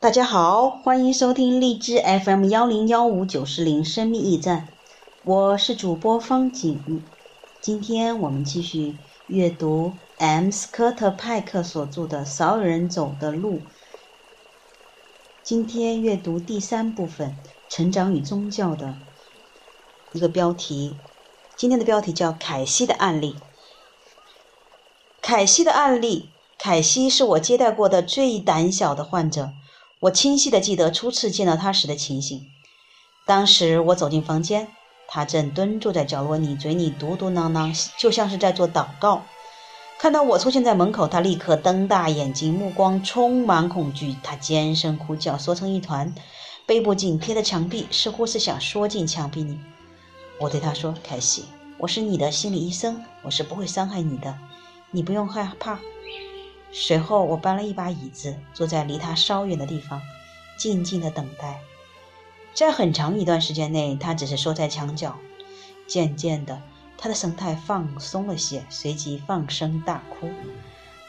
大家好，欢迎收听荔枝 FM 幺零幺五九四零生命驿站，我是主播方景。今天我们继续阅读 M. 斯科特派克所著的《少有人走的路》。今天阅读第三部分《成长与宗教》的一个标题。今天的标题叫“凯西的案例”。凯西的案例。凯西是我接待过的最胆小的患者。我清晰地记得初次见到他时的情形。当时我走进房间，他正蹲坐在角落里，嘴里嘟嘟囔囔，就像是在做祷告。看到我出现在门口，他立刻瞪大眼睛，目光充满恐惧。他尖声呼叫，缩成一团，背部紧贴着墙壁，似乎是想缩进墙壁里。我对他说：“凯西，我是你的心理医生，我是不会伤害你的，你不用害怕。”随后，我搬了一把椅子，坐在离他稍远的地方，静静的等待。在很长一段时间内，他只是缩在墙角。渐渐的，他的神态放松了些，随即放声大哭。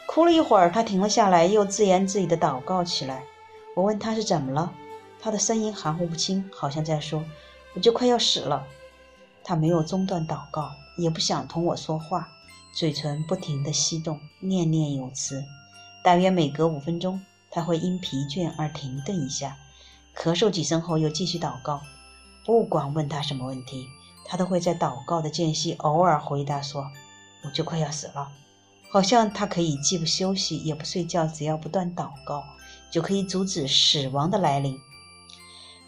哭了一会儿，他停了下来，又自言自语的祷告起来。我问他是怎么了，他的声音含糊不清，好像在说：“我就快要死了。”他没有中断祷告，也不想同我说话。嘴唇不停地翕动，念念有词。大约每隔五分钟，他会因疲倦而停顿一下，咳嗽几声后又继续祷告。不管问他什么问题，他都会在祷告的间隙偶尔回答说：“我就快要死了。”好像他可以既不休息也不睡觉，只要不断祷告，就可以阻止死亡的来临。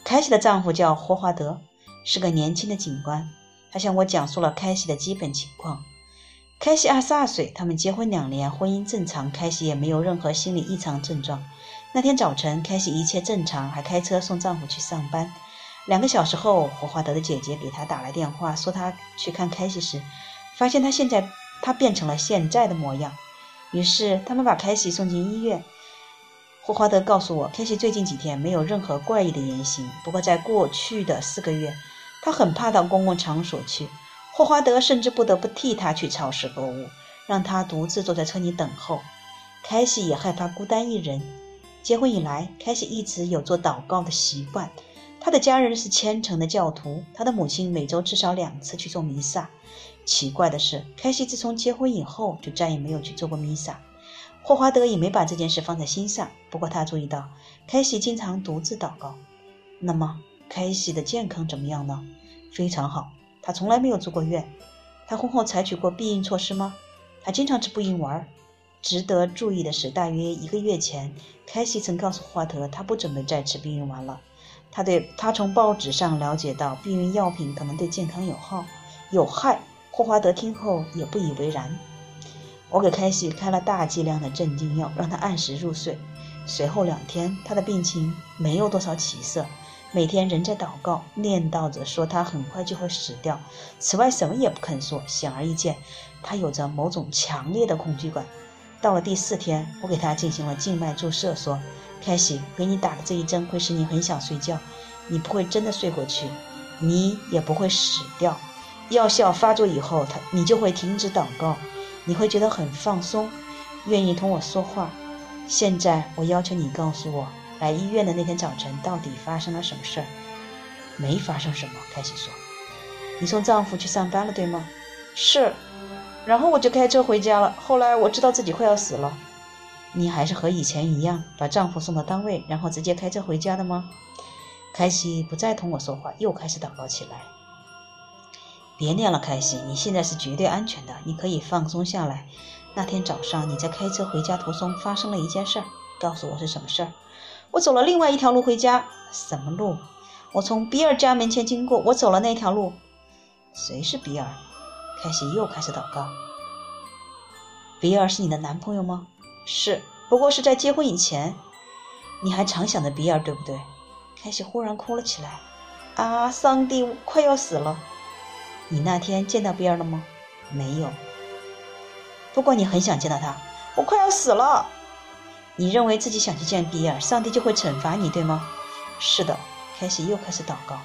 凯西的丈夫叫霍华德，是个年轻的警官。他向我讲述了凯西的基本情况。凯西二十二岁，他们结婚两年，婚姻正常，凯西也没有任何心理异常症状。那天早晨，凯西一切正常，还开车送丈夫去上班。两个小时后，霍华德的姐姐给他打来电话，说他去看凯西时，发现他现在他变成了现在的模样。于是他们把凯西送进医院。霍华德告诉我，凯西最近几天没有任何怪异的言行，不过在过去的四个月，他很怕到公共场所去。霍华德甚至不得不替他去超市购物，让他独自坐在车里等候。凯西也害怕孤单一人。结婚以来，凯西一直有做祷告的习惯。他的家人是虔诚的教徒，他的母亲每周至少两次去做弥撒。奇怪的是，凯西自从结婚以后就再也没有去做过弥撒。霍华德也没把这件事放在心上。不过他注意到，凯西经常独自祷告。那么，凯西的健康怎么样呢？非常好。他从来没有住过院。他婚后采取过避孕措施吗？他经常吃避孕丸。值得注意的是，大约一个月前，凯西曾告诉霍华德，他不准备再吃避孕丸了。他对他从报纸上了解到，避孕药品可能对健康有害。有害。霍华德听后也不以为然。我给凯西开了大剂量的镇静药，让他按时入睡。随后两天，他的病情没有多少起色。每天仍在祷告，念叨着说他很快就会死掉。此外，什么也不肯说。显而易见，他有着某种强烈的恐惧感。到了第四天，我给他进行了静脉注射，说：“凯西，给你打的这一针会使你很想睡觉，你不会真的睡过去，你也不会死掉。药效发作以后，他你就会停止祷告，你会觉得很放松，愿意同我说话。现在，我要求你告诉我。”来医院的那天早晨，到底发生了什么事儿？没发生什么。凯西说：“你送丈夫去上班了，对吗？”“是。”然后我就开车回家了。后来我知道自己快要死了。你还是和以前一样，把丈夫送到单位，然后直接开车回家的吗？凯西不再同我说话，又开始祷告起来。别念了，凯西，你现在是绝对安全的，你可以放松下来。那天早上你在开车回家途中发生了一件事儿，告诉我是什么事儿。我走了另外一条路回家，什么路？我从比尔家门前经过，我走了那条路。谁是比尔？凯西又开始祷告。比尔是你的男朋友吗？是，不过是在结婚以前。你还常想着比尔，对不对？凯西忽然哭了起来。啊，上帝，快要死了！你那天见到比尔了吗？没有。不过你很想见到他。我快要死了。你认为自己想去见比尔，上帝就会惩罚你，对吗？是的，凯西又开始祷告。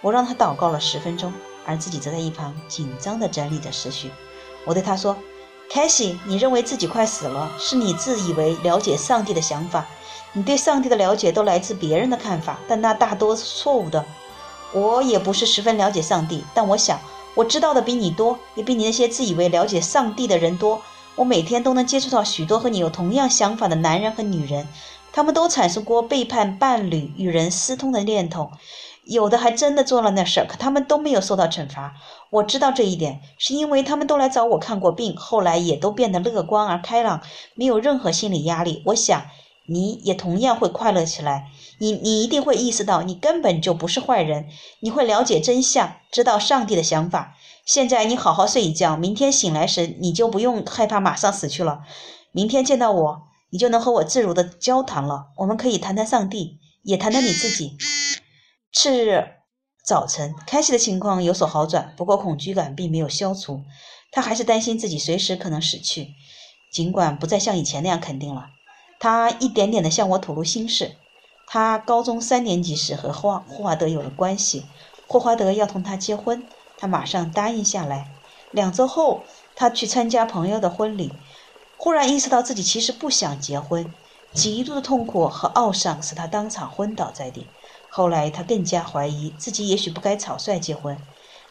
我让他祷告了十分钟，而自己则在一旁紧张地整理着思绪。我对他说：“凯西，你认为自己快死了，是你自以为了解上帝的想法。你对上帝的了解都来自别人的看法，但那大多是错误的。我也不是十分了解上帝，但我想我知道的比你多，也比你那些自以为了解上帝的人多。我每天都能接触到许多和你有同样想法的男人和女人，他们都产生过背叛伴侣、与人私通的念头，有的还真的做了那事儿，可他们都没有受到惩罚。我知道这一点，是因为他们都来找我看过病，后来也都变得乐观而开朗，没有任何心理压力。我想你也同样会快乐起来。你你一定会意识到，你根本就不是坏人。你会了解真相，知道上帝的想法。现在你好好睡一觉，明天醒来时你就不用害怕马上死去了。明天见到我，你就能和我自如的交谈了。我们可以谈谈上帝，也谈谈你自己。次日早晨，开西的情况有所好转，不过恐惧感并没有消除。他还是担心自己随时可能死去，尽管不再像以前那样肯定了。他一点点地向我吐露心事。他高中三年级时和霍霍华德有了关系，霍华德要同他结婚，他马上答应下来。两周后，他去参加朋友的婚礼，忽然意识到自己其实不想结婚，极度的痛苦和懊丧使他当场昏倒在地。后来，他更加怀疑自己也许不该草率结婚，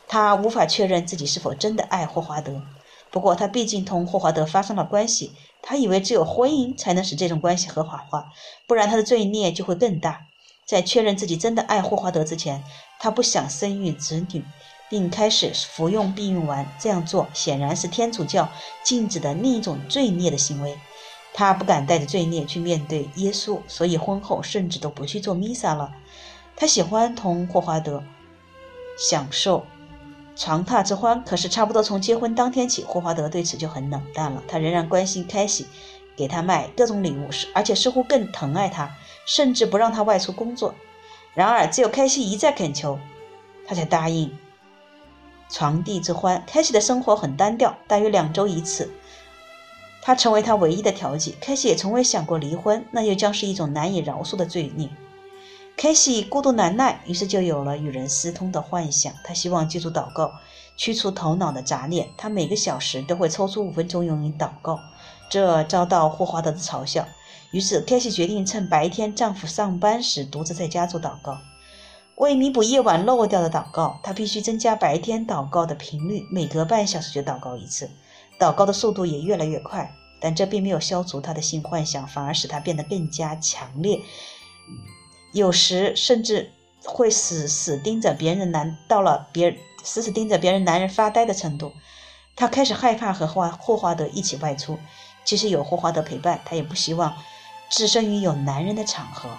他无法确认自己是否真的爱霍华德。不过，他毕竟同霍华德发生了关系。他以为只有婚姻才能使这种关系合法化，不然他的罪孽就会更大。在确认自己真的爱霍华德之前，他不想生育子女，并开始服用避孕丸。这样做显然是天主教禁止的另一种罪孽的行为。他不敢带着罪孽去面对耶稣，所以婚后甚至都不去做弥撒了。他喜欢同霍华德享受。床榻之欢，可是差不多从结婚当天起，霍华德对此就很冷淡了。他仍然关心凯西，给他买各种礼物，而且似乎更疼爱他，甚至不让他外出工作。然而，只有凯西一再恳求，他才答应。床地之欢，凯西的生活很单调，大约两周一次。他成为他唯一的调剂。凯西也从未想过离婚，那又将是一种难以饶恕的罪孽。凯西孤独难耐，于是就有了与人私通的幻想。他希望借助祷告驱除头脑的杂念。他每个小时都会抽出五分钟用于祷告，这遭到霍华德的嘲笑。于是凯西决定趁白天丈夫上班时，独自在家做祷告。为弥补夜晚漏掉的祷告，他必须增加白天祷告的频率，每隔半小时就祷告一次。祷告的速度也越来越快，但这并没有消除他的性幻想，反而使他变得更加强烈。有时甚至会死死盯着别人男，到了别死死盯着别人男人发呆的程度。他开始害怕和霍霍华德一起外出，即使有霍华德陪伴，他也不希望置身于有男人的场合。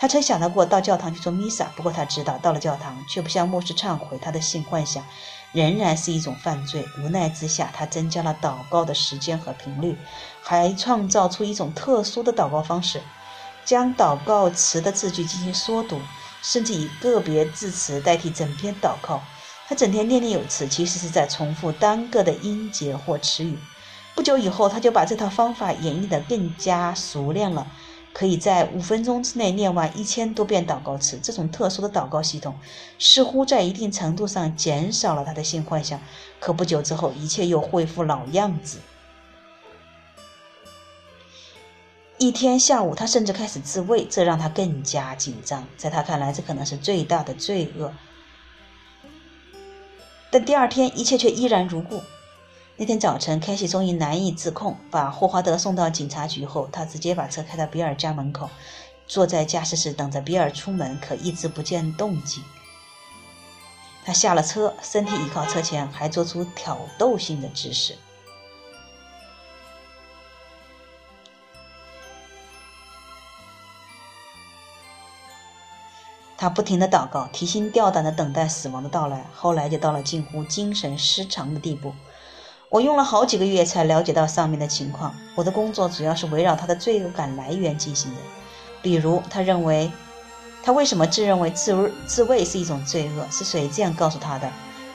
他曾想到过到教堂去做弥撒，不过他知道到了教堂却不向牧师忏悔他的性幻想，仍然是一种犯罪。无奈之下，他增加了祷告的时间和频率，还创造出一种特殊的祷告方式。将祷告词的字句进行缩读，甚至以个别字词代替整篇祷告。他整天念念有词，其实是在重复单个的音节或词语。不久以后，他就把这套方法演绎得更加熟练了，可以在五分钟之内念完一千多遍祷告词。这种特殊的祷告系统似乎在一定程度上减少了他的性幻想。可不久之后，一切又恢复老样子。一天下午，他甚至开始自慰，这让他更加紧张。在他看来，这可能是最大的罪恶。但第二天，一切却依然如故。那天早晨，凯西终于难以自控，把霍华德送到警察局后，他直接把车开到比尔家门口，坐在驾驶室等着比尔出门，可一直不见动静。他下了车，身体倚靠车前，还做出挑逗性的姿势。他不停地祷告，提心吊胆地等待死亡的到来。后来就到了近乎精神失常的地步。我用了好几个月才了解到上面的情况。我的工作主要是围绕他的罪恶感来源进行的。比如，他认为他为什么自认为自自慰是一种罪恶？是谁这样告诉他的？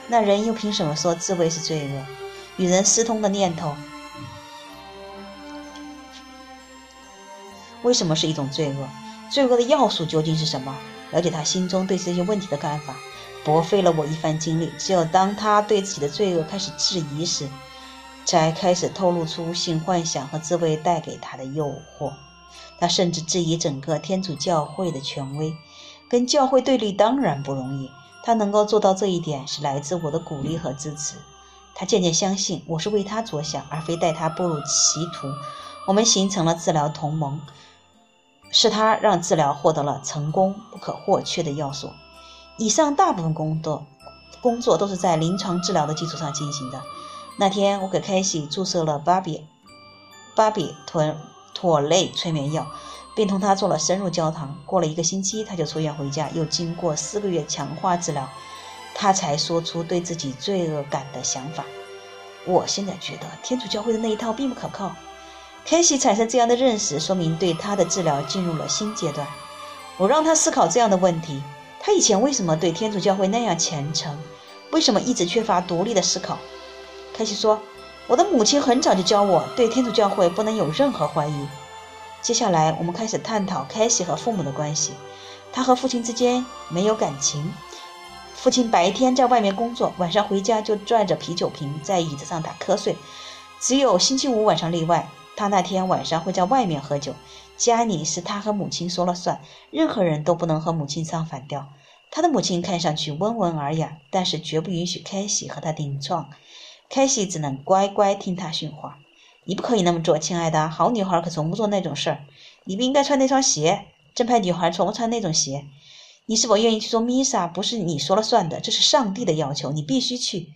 那人又凭什么说自慰是罪恶？与人私通的念头为什么是一种罪恶？罪恶的要素究竟是什么？了解他心中对这些问题的看法，博费了我一番精力。只有当他对自己的罪恶开始质疑时，才开始透露出性幻想和自慰带给他的诱惑。他甚至质疑整个天主教会的权威，跟教会对立当然不容易。他能够做到这一点，是来自我的鼓励和支持。他渐渐相信我是为他着想，而非带他步入歧途。我们形成了治疗同盟，是他让治疗获得了成功不可或缺的要素。以上大部分工作工作都是在临床治疗的基础上进行的。那天，我给凯西注射了巴比巴比妥妥类催眠药，并同他做了深入交谈。过了一个星期，他就出院回家。又经过四个月强化治疗，他才说出对自己罪恶感的想法。我现在觉得天主教会的那一套并不可靠。凯西产生这样的认识，说明对他的治疗进入了新阶段。我让他思考这样的问题：他以前为什么对天主教会那样虔诚？为什么一直缺乏独立的思考？凯西说：“我的母亲很早就教我，对天主教会不能有任何怀疑。”接下来，我们开始探讨凯西和父母的关系。他和父亲之间没有感情。父亲白天在外面工作，晚上回家就拽着啤酒瓶在椅子上打瞌睡。只有星期五晚上例外，他那天晚上会在外面喝酒。家里是他和母亲说了算，任何人都不能和母亲唱反调。他的母亲看上去温文尔雅，但是绝不允许凯西和他顶撞。凯西只能乖乖听他训话。你不可以那么做，亲爱的。好女孩可从不做那种事儿。你不应该穿那双鞋。正派女孩从不穿那种鞋。你是否愿意去做弥撒？不是你说了算的，这是上帝的要求，你必须去。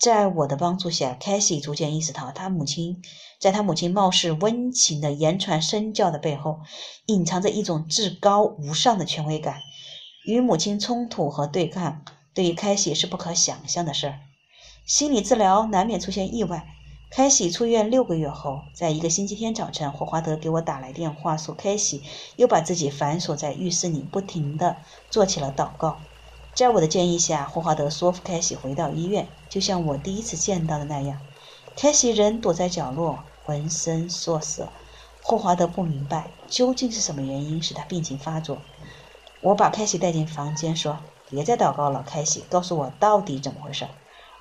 在我的帮助下，凯西逐渐意识到，他母亲在他母亲貌似温情的言传身教的背后，隐藏着一种至高无上的权威感。与母亲冲突和对抗，对于凯西是不可想象的事儿。心理治疗难免出现意外。凯西出院六个月后，在一个星期天早晨，霍华德给我打来电话，说凯西又把自己反锁在浴室里，不停地做起了祷告。在我的建议下，霍华德说服凯西回到医院，就像我第一次见到的那样。凯西人躲在角落，浑身瑟瑟。霍华德不明白究竟是什么原因使他病情发作。我把凯西带进房间，说：“别再祷告了，凯西，告诉我到底怎么回事。”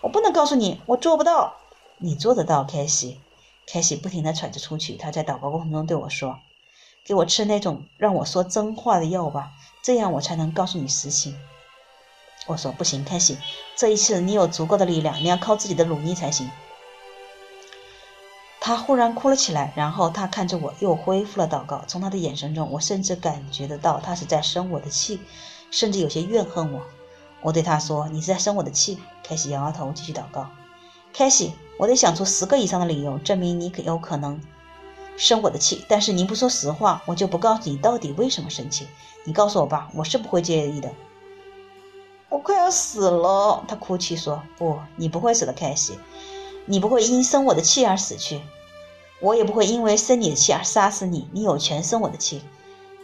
我不能告诉你，我做不到。你做得到，凯西。凯西不停地喘着出去。他在祷告过程中对我说：“给我吃那种让我说真话的药吧，这样我才能告诉你实情。”我说：“不行，凯西，这一次你有足够的力量，你要靠自己的努力才行。”他忽然哭了起来，然后他看着我，又恢复了祷告。从他的眼神中，我甚至感觉得到他是在生我的气，甚至有些怨恨我。我对他说：“你是在生我的气。”凯西摇摇头，继续祷告。凯西，我得想出十个以上的理由证明你可有可能生我的气，但是你不说实话，我就不告诉你到底为什么生气。你告诉我吧，我是不会介意的。我快要死了，他哭泣说：“不，你不会死的，凯西，你不会因生我的气而死去，我也不会因为生你的气而杀死你。你有权生我的气。”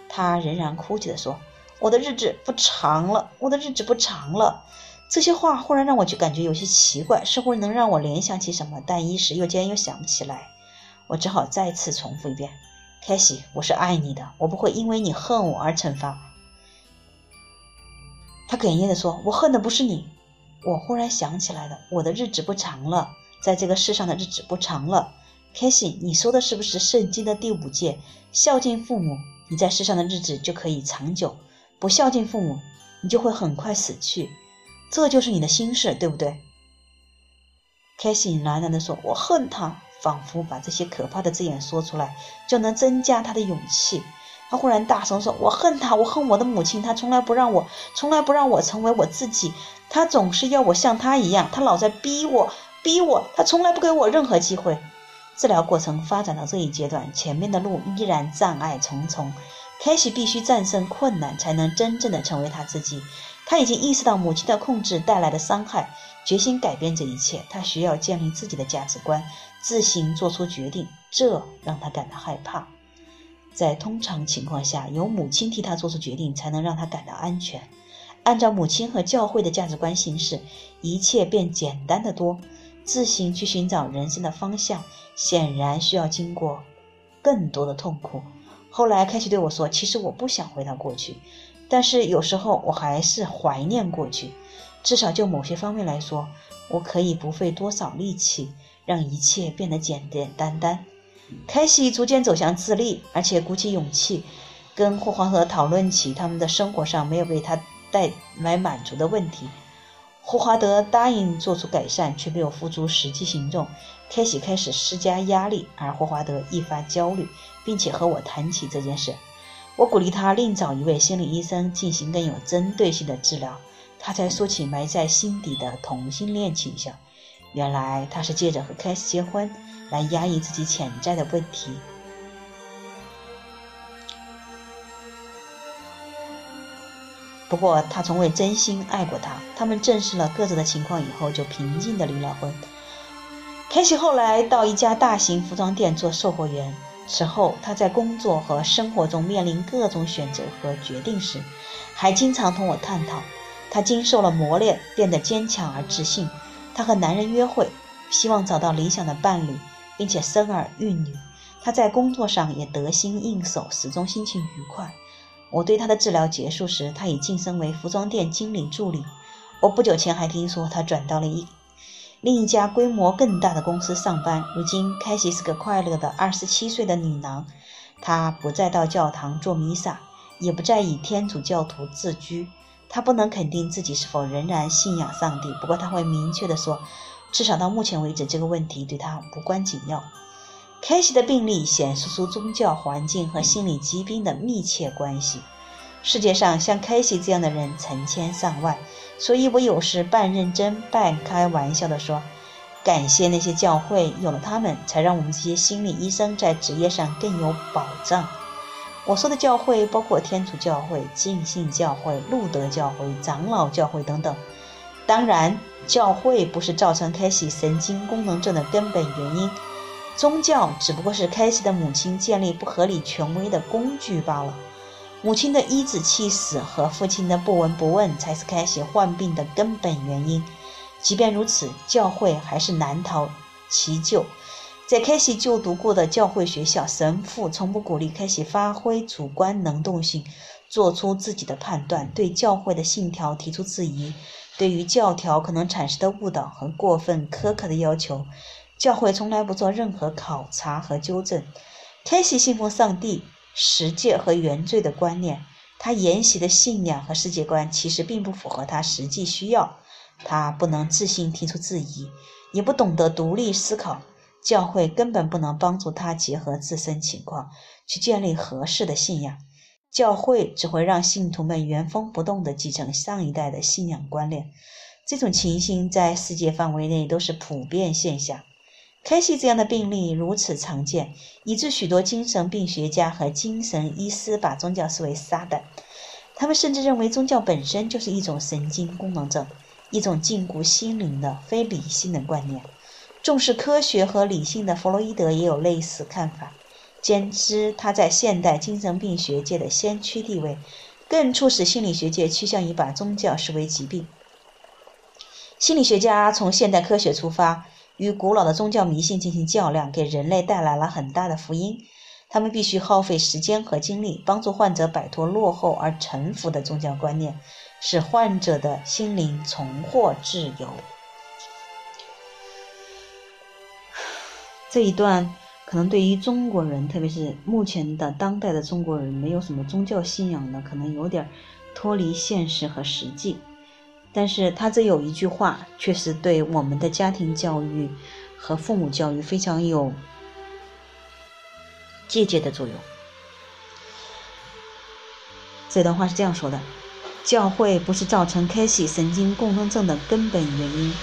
他仍然哭泣地说。我的日子不长了，我的日子不长了。这些话忽然让我就感觉有些奇怪，似乎能让我联想起什么，但一时又间又想不起来。我只好再次重复一遍：“凯西，我是爱你的，我不会因为你恨我而惩罚。”他哽咽地说：“我恨的不是你。”我忽然想起来了，我的日子不长了，在这个世上的日子不长了。凯西，你说的是不是圣经的第五诫：孝敬父母，你在世上的日子就可以长久？不孝敬父母，你就会很快死去，这就是你的心事，对不对？凯西喃喃地说：“我恨他。”仿佛把这些可怕的字眼说出来，就能增加他的勇气。他忽然大声说：“我恨他，我恨我的母亲。他从来不让我，从来不让我成为我自己。他总是要我像他一样，他老在逼我，逼我。他从来不给我任何机会。”治疗过程发展到这一阶段，前面的路依然障碍重重。凯西必须战胜困难，才能真正的成为他自己。他已经意识到母亲的控制带来的伤害，决心改变这一切。他需要建立自己的价值观，自行做出决定。这让他感到害怕。在通常情况下，由母亲替他做出决定，才能让他感到安全。按照母亲和教会的价值观行事，一切便简单的多。自行去寻找人生的方向，显然需要经过更多的痛苦。后来，凯西对我说：“其实我不想回到过去，但是有时候我还是怀念过去。至少就某些方面来说，我可以不费多少力气让一切变得简简单单。凯西逐渐走向自立，而且鼓起勇气跟霍华德讨论起他们的生活上没有为他带来满足的问题。霍华德答应做出改善，却没有付诸实际行动。凯西开始施加压力，而霍华德愈发焦虑，并且和我谈起这件事。我鼓励他另找一位心理医生进行更有针对性的治疗。他才说起埋在心底的同性恋倾向。原来他是借着和凯西结婚来压抑自己潜在的问题。不过他从未真心爱过她。他们证实了各自的情况以后，就平静的离了婚。凯西后来到一家大型服装店做售货员。此后，他在工作和生活中面临各种选择和决定时，还经常同我探讨。他经受了磨练，变得坚强而自信。他和男人约会，希望找到理想的伴侣，并且生儿育女。他在工作上也得心应手，始终心情愉快。我对他的治疗结束时，他已晋升为服装店经理助理。我不久前还听说他转到了一另一家规模更大的公司上班。如今，凯西是个快乐的二十七岁的女郎。她不再到教堂做弥撒，也不再以天主教徒自居。她不能肯定自己是否仍然信仰上帝，不过她会明确地说，至少到目前为止，这个问题对他无关紧要。凯西的病例显示出宗教环境和心理疾病的密切关系。世界上像凯西这样的人成千上万，所以我有时半认真半开玩笑地说：“感谢那些教会，有了他们，才让我们这些心理医生在职业上更有保障。”我说的教会包括天主教会、浸信教会、路德教会、长老教会等等。当然，教会不是造成开西神经功能症的根本原因，宗教只不过是开西的母亲建立不合理权威的工具罢了。母亲的一子气死和父亲的不闻不问才是开西患病的根本原因。即便如此，教会还是难逃其咎。在开西就读过的教会学校，神父从不鼓励开西发挥主观能动性，做出自己的判断，对教会的信条提出质疑。对于教条可能产生的误导和过分苛刻的要求，教会从来不做任何考察和纠正。开西信奉上帝、十诫和原罪的观念，他沿袭的信仰和世界观其实并不符合他实际需要。他不能自信提出质疑，也不懂得独立思考。教会根本不能帮助他结合自身情况去建立合适的信仰，教会只会让信徒们原封不动地继承上一代的信仰观念。这种情形在世界范围内都是普遍现象。开西这样的病例如此常见，以致许多精神病学家和精神医师把宗教视为撒旦。他们甚至认为宗教本身就是一种神经功能症，一种禁锢心灵的非理性的观念。重视科学和理性的弗洛伊德也有类似看法，坚持他在现代精神病学界的先驱地位，更促使心理学界趋向于把宗教视为疾病。心理学家从现代科学出发，与古老的宗教迷信进行较量，给人类带来了很大的福音。他们必须耗费时间和精力，帮助患者摆脱落后而臣服的宗教观念，使患者的心灵重获自由。这一段可能对于中国人，特别是目前的当代的中国人，没有什么宗教信仰的，可能有点脱离现实和实际。但是他这有一句话，确实对我们的家庭教育和父母教育非常有借鉴的作用。这段话是这样说的：教会不是造成开启神经功能症的根本原因。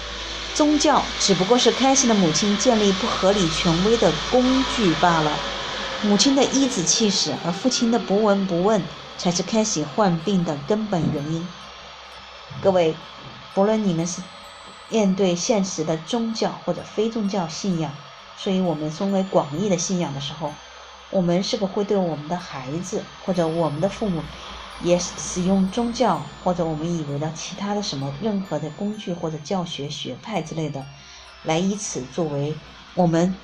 宗教只不过是开西的母亲建立不合理权威的工具罢了。母亲的一子气使和父亲的不闻不问，才是开西患病的根本原因。各位，不论你们是面对现实的宗教或者非宗教信仰，所以我们分为广义的信仰的时候，我们是否会对我们的孩子或者我们的父母？也使用宗教或者我们以为的其他的什么任何的工具或者教学学派之类的，来以此作为我们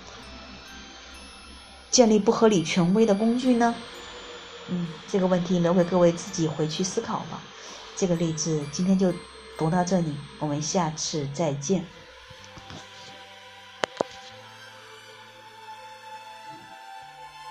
建立不合理权威的工具呢？嗯，这个问题留给各位自己回去思考吧。这个例子今天就读到这里，我们下次再见。